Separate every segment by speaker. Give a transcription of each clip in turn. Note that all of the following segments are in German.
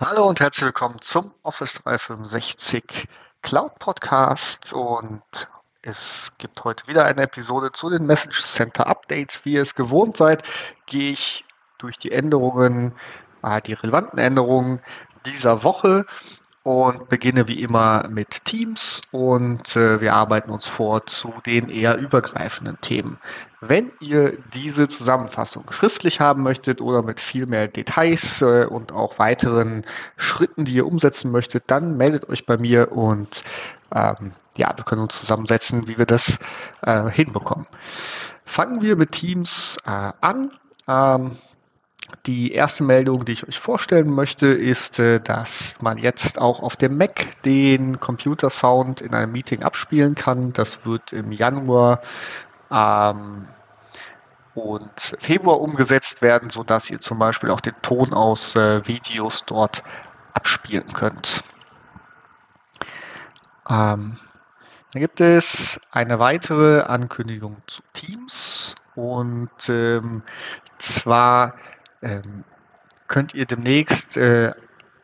Speaker 1: Hallo und herzlich willkommen zum Office 365 Cloud Podcast und es gibt heute wieder eine Episode zu den Message Center Updates. Wie ihr es gewohnt seid, gehe ich durch die Änderungen, äh, die relevanten Änderungen dieser Woche und beginne wie immer mit Teams und äh, wir arbeiten uns vor zu den eher übergreifenden Themen. Wenn ihr diese Zusammenfassung schriftlich haben möchtet oder mit viel mehr Details äh, und auch weiteren Schritten, die ihr umsetzen möchtet, dann meldet euch bei mir und ähm, ja, wir können uns zusammensetzen, wie wir das äh, hinbekommen. Fangen wir mit Teams äh, an. Ähm, die erste Meldung, die ich euch vorstellen möchte, ist, äh, dass man jetzt auch auf dem Mac den Computer-Sound in einem Meeting abspielen kann. Das wird im Januar ähm, und Februar umgesetzt werden, sodass ihr zum Beispiel auch den Ton aus äh, Videos dort abspielen könnt. Ähm, dann gibt es eine weitere Ankündigung zu Teams und ähm, zwar ähm, könnt ihr demnächst äh,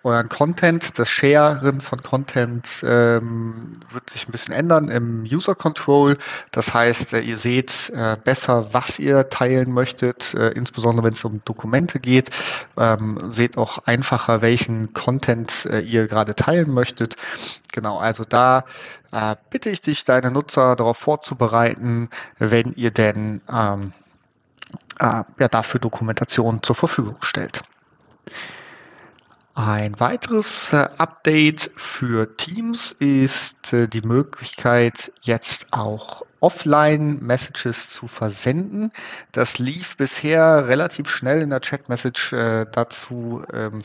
Speaker 1: euren Content, das Sharen von Content ähm, wird sich ein bisschen ändern im User Control. Das heißt, äh, ihr seht äh, besser, was ihr teilen möchtet, äh, insbesondere wenn es um Dokumente geht. Ähm, seht auch einfacher, welchen Content äh, ihr gerade teilen möchtet. Genau, also da äh, bitte ich dich, deine Nutzer darauf vorzubereiten, wenn ihr denn ähm, äh, ja, dafür Dokumentation zur Verfügung stellt. Ein weiteres äh, Update für Teams ist äh, die Möglichkeit, jetzt auch Offline-Messages zu versenden. Das lief bisher relativ schnell in der Chat-Message äh, dazu, ähm,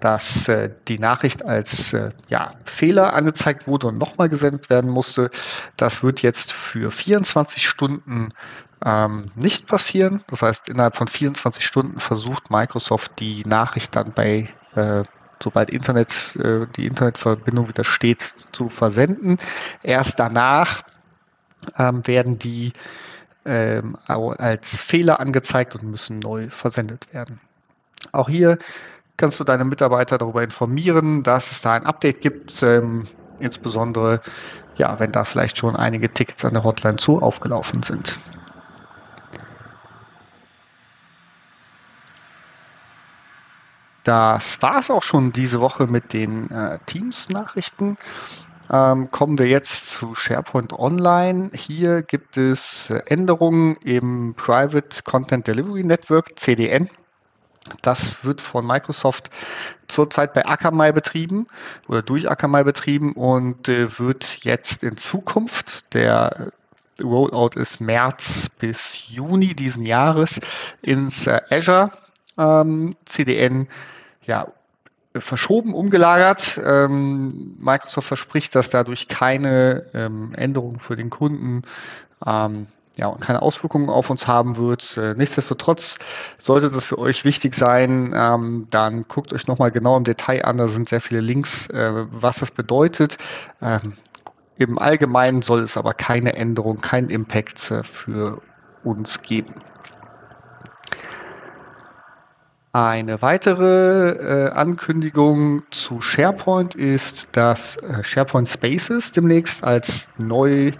Speaker 1: dass äh, die Nachricht als äh, ja, Fehler angezeigt wurde und nochmal gesendet werden musste. Das wird jetzt für 24 Stunden ähm, nicht passieren. Das heißt, innerhalb von 24 Stunden versucht Microsoft die Nachricht dann bei, äh, sobald Internet, äh, die Internetverbindung wieder steht, zu versenden. Erst danach ähm, werden die ähm, als Fehler angezeigt und müssen neu versendet werden. Auch hier kannst du deine Mitarbeiter darüber informieren, dass es da ein Update gibt, ähm, insbesondere ja, wenn da vielleicht schon einige Tickets an der Hotline zu aufgelaufen sind. Das war es auch schon diese Woche mit den äh, Teams-Nachrichten. Ähm, kommen wir jetzt zu SharePoint Online. Hier gibt es Änderungen im Private Content Delivery Network, CDN. Das wird von Microsoft zurzeit bei Akamai betrieben oder durch Akamai betrieben und äh, wird jetzt in Zukunft, der Rollout ist März bis Juni diesen Jahres, ins äh, Azure ähm, CDN ja, verschoben, umgelagert. Ähm, Microsoft verspricht, dass dadurch keine ähm, Änderungen für den Kunden ähm, ja, und keine Auswirkungen auf uns haben wird. Äh, nichtsdestotrotz sollte das für euch wichtig sein, ähm, dann guckt euch nochmal genau im Detail an, da sind sehr viele Links, äh, was das bedeutet. Ähm, Im Allgemeinen soll es aber keine Änderung, keinen Impact äh, für uns geben. Eine weitere äh, Ankündigung zu SharePoint ist, dass äh, SharePoint Spaces demnächst als neu,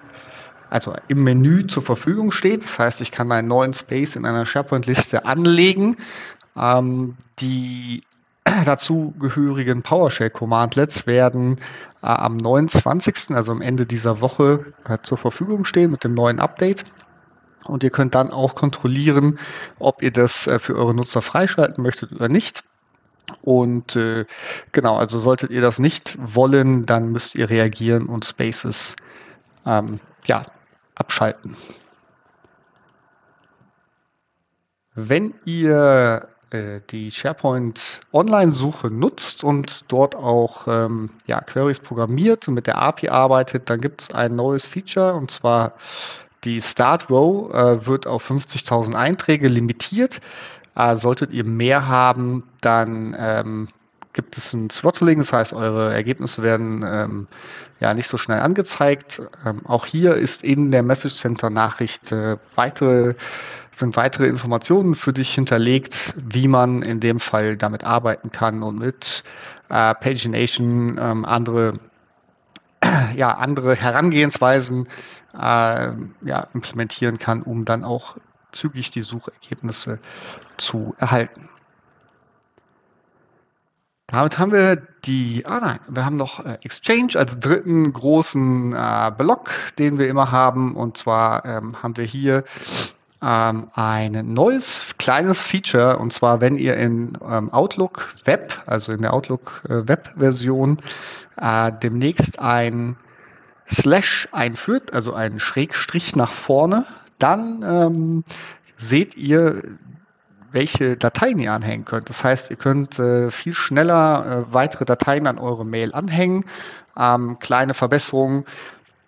Speaker 1: also im Menü zur Verfügung steht. Das heißt, ich kann einen neuen Space in einer SharePoint-Liste anlegen. Ähm, die dazugehörigen PowerShell-Commandlets werden äh, am 29., also am Ende dieser Woche, äh, zur Verfügung stehen mit dem neuen Update. Und ihr könnt dann auch kontrollieren, ob ihr das äh, für eure Nutzer freischalten möchtet oder nicht. Und äh, genau, also solltet ihr das nicht wollen, dann müsst ihr reagieren und Spaces ähm, ja, abschalten. Wenn ihr äh, die SharePoint Online-Suche nutzt und dort auch ähm, ja, Queries programmiert und mit der API arbeitet, dann gibt es ein neues Feature und zwar die Start Row äh, wird auf 50.000 Einträge limitiert. Äh, solltet ihr mehr haben, dann ähm, gibt es ein Throttling, das heißt, eure Ergebnisse werden ähm, ja nicht so schnell angezeigt. Ähm, auch hier ist in der Message Center Nachricht äh, weitere sind weitere Informationen für dich hinterlegt, wie man in dem Fall damit arbeiten kann und mit äh, Pagination ähm, andere ja, andere Herangehensweisen äh, ja, implementieren kann, um dann auch zügig die Suchergebnisse zu erhalten. Damit haben wir die, ah nein, wir haben noch äh, Exchange als dritten großen äh, Block, den wir immer haben. Und zwar ähm, haben wir hier ähm, ein neues kleines Feature. Und zwar, wenn ihr in ähm, Outlook Web, also in der Outlook äh, Web Version, äh, demnächst ein Slash einführt, also einen Schrägstrich nach vorne, dann ähm, seht ihr welche Dateien ihr anhängen könnt. Das heißt, ihr könnt äh, viel schneller äh, weitere Dateien an eure Mail anhängen. Ähm, kleine Verbesserungen,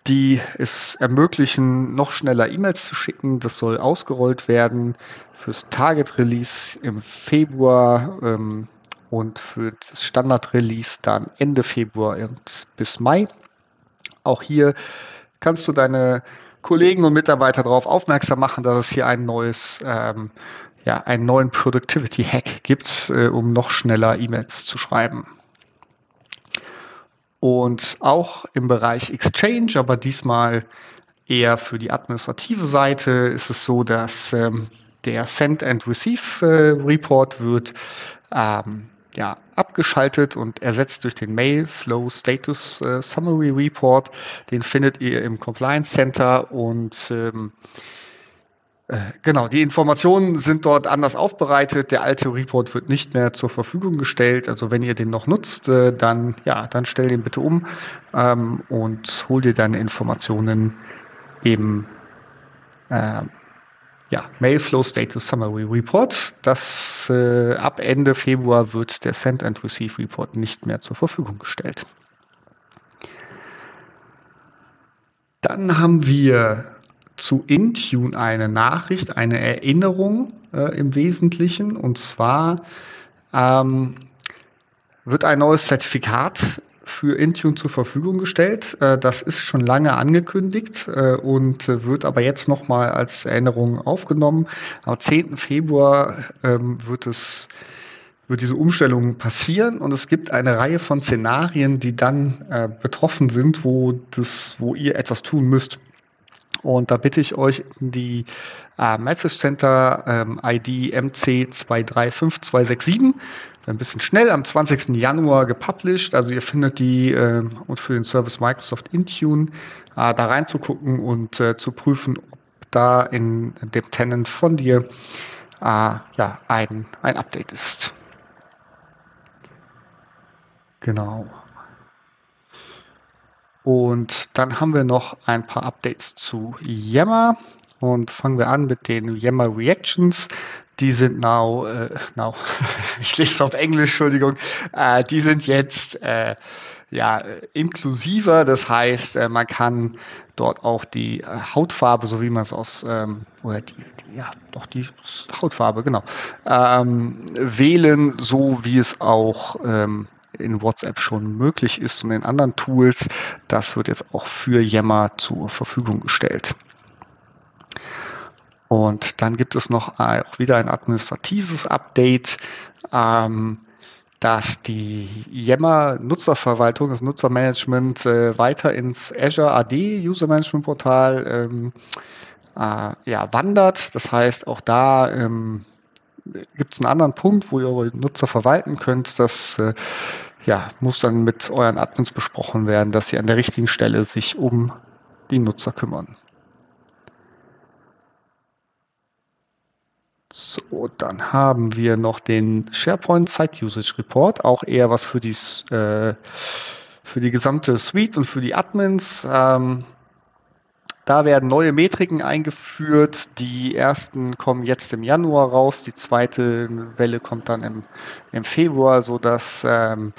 Speaker 1: die es ermöglichen, noch schneller E-Mails zu schicken. Das soll ausgerollt werden fürs Target Release im Februar ähm, und für das Standard Release dann Ende Februar und bis Mai. Auch hier kannst du deine Kollegen und Mitarbeiter darauf aufmerksam machen, dass es hier ein neues ähm, ja, einen neuen Productivity-Hack gibt, äh, um noch schneller E-Mails zu schreiben. Und auch im Bereich Exchange, aber diesmal eher für die administrative Seite, ist es so, dass ähm, der Send and Receive äh, Report wird ähm, ja, abgeschaltet und ersetzt durch den Mail Flow Status äh, Summary Report. Den findet ihr im Compliance Center und ähm, äh, genau, die Informationen sind dort anders aufbereitet. Der alte Report wird nicht mehr zur Verfügung gestellt. Also wenn ihr den noch nutzt, äh, dann ja, dann stell den bitte um ähm, und hol dir deine Informationen im äh, ja, Mailflow Status Summary Report. Das äh, ab Ende Februar wird der Send and Receive Report nicht mehr zur Verfügung gestellt. Dann haben wir zu Intune eine Nachricht, eine Erinnerung äh, im Wesentlichen. Und zwar ähm, wird ein neues Zertifikat für Intune zur Verfügung gestellt. Äh, das ist schon lange angekündigt äh, und wird aber jetzt nochmal als Erinnerung aufgenommen. Am 10. Februar ähm, wird es wird diese Umstellung passieren und es gibt eine Reihe von Szenarien, die dann äh, betroffen sind, wo das, wo ihr etwas tun müsst. Und da bitte ich euch die äh, Message Center ähm, ID MC235267 ein bisschen schnell am 20. Januar gepublished. Also ihr findet die äh, und für den Service Microsoft Intune äh, da reinzugucken und äh, zu prüfen, ob da in dem Tenant von dir äh, ja, ein, ein Update ist. Genau. Und dann haben wir noch ein paar Updates zu Yammer und fangen wir an mit den Yammer Reactions. Die sind now, äh, now ich lese es auf Englisch, Entschuldigung, äh, die sind jetzt äh, ja, inklusiver. Das heißt, äh, man kann dort auch die äh, Hautfarbe, so wie man es aus, ähm, oder die, die, ja, doch die Hautfarbe, genau, ähm, wählen, so wie es auch ähm, in WhatsApp schon möglich ist und in anderen Tools. Das wird jetzt auch für Yammer zur Verfügung gestellt. Und dann gibt es noch auch wieder ein administratives Update, ähm, dass die Yammer Nutzerverwaltung, das Nutzermanagement äh, weiter ins Azure AD User Management Portal ähm, äh, ja, wandert. Das heißt, auch da ähm, gibt es einen anderen Punkt, wo ihr eure Nutzer verwalten könnt. Das äh, ja, muss dann mit euren Admins besprochen werden, dass sie an der richtigen Stelle sich um die Nutzer kümmern. So, dann haben wir noch den SharePoint Site Usage Report, auch eher was für die, äh, für die gesamte Suite und für die Admins. Ähm, da werden neue Metriken eingeführt. Die ersten kommen jetzt im Januar raus. Die zweite Welle kommt dann im, im Februar, sodass ähm,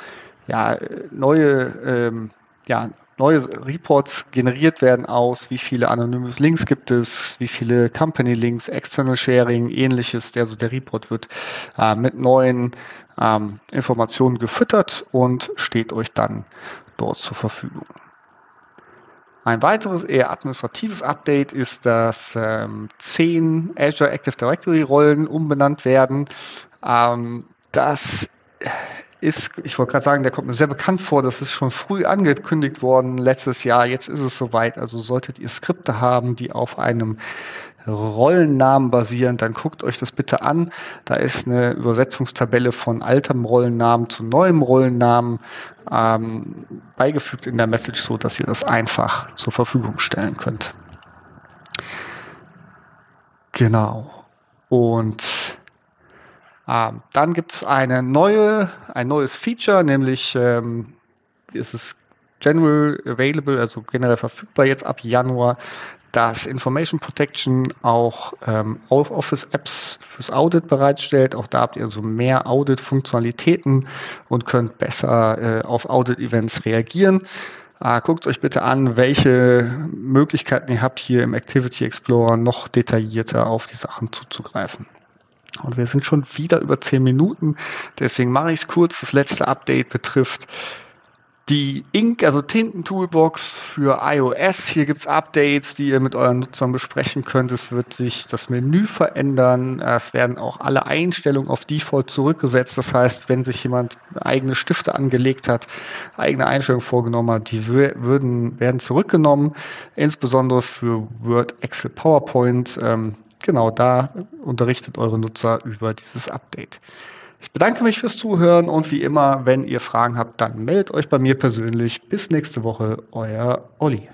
Speaker 1: ja, neue ähm, ja, neue Reports generiert werden aus, wie viele Anonymous Links gibt es, wie viele Company Links, External Sharing, ähnliches. Also der Report wird äh, mit neuen ähm, Informationen gefüttert und steht euch dann dort zur Verfügung. Ein weiteres eher administratives Update ist, dass ähm, zehn Azure Active Directory Rollen umbenannt werden. Ähm, das ist, ich wollte gerade sagen, der kommt mir sehr bekannt vor, das ist schon früh angekündigt worden letztes Jahr. Jetzt ist es soweit. Also solltet ihr Skripte haben, die auf einem Rollennamen basieren, dann guckt euch das bitte an. Da ist eine Übersetzungstabelle von altem Rollennamen zu neuem Rollennamen ähm, beigefügt in der Message, so dass ihr das einfach zur Verfügung stellen könnt. Genau. Und ähm, dann gibt es eine neue, ein neues Feature, nämlich ähm, ist es general available, also generell verfügbar jetzt ab Januar, dass Information Protection auch ähm, Office-Apps fürs Audit bereitstellt. Auch da habt ihr so mehr Audit-Funktionalitäten und könnt besser äh, auf Audit-Events reagieren. Äh, guckt euch bitte an, welche Möglichkeiten ihr habt, hier im Activity Explorer noch detaillierter auf die Sachen zuzugreifen. Und wir sind schon wieder über zehn Minuten, deswegen mache ich es kurz. Das letzte Update betrifft die Ink, also Tinten-Toolbox für iOS. Hier gibt es Updates, die ihr mit euren Nutzern besprechen könnt. Es wird sich das Menü verändern. Es werden auch alle Einstellungen auf Default zurückgesetzt. Das heißt, wenn sich jemand eigene Stifte angelegt hat, eigene Einstellungen vorgenommen hat, die würden, werden zurückgenommen. Insbesondere für Word, Excel, PowerPoint. Ähm, genau da unterrichtet eure Nutzer über dieses Update. Ich bedanke mich fürs Zuhören und wie immer, wenn ihr Fragen habt, dann meldet euch bei mir persönlich. Bis nächste Woche, euer Olli.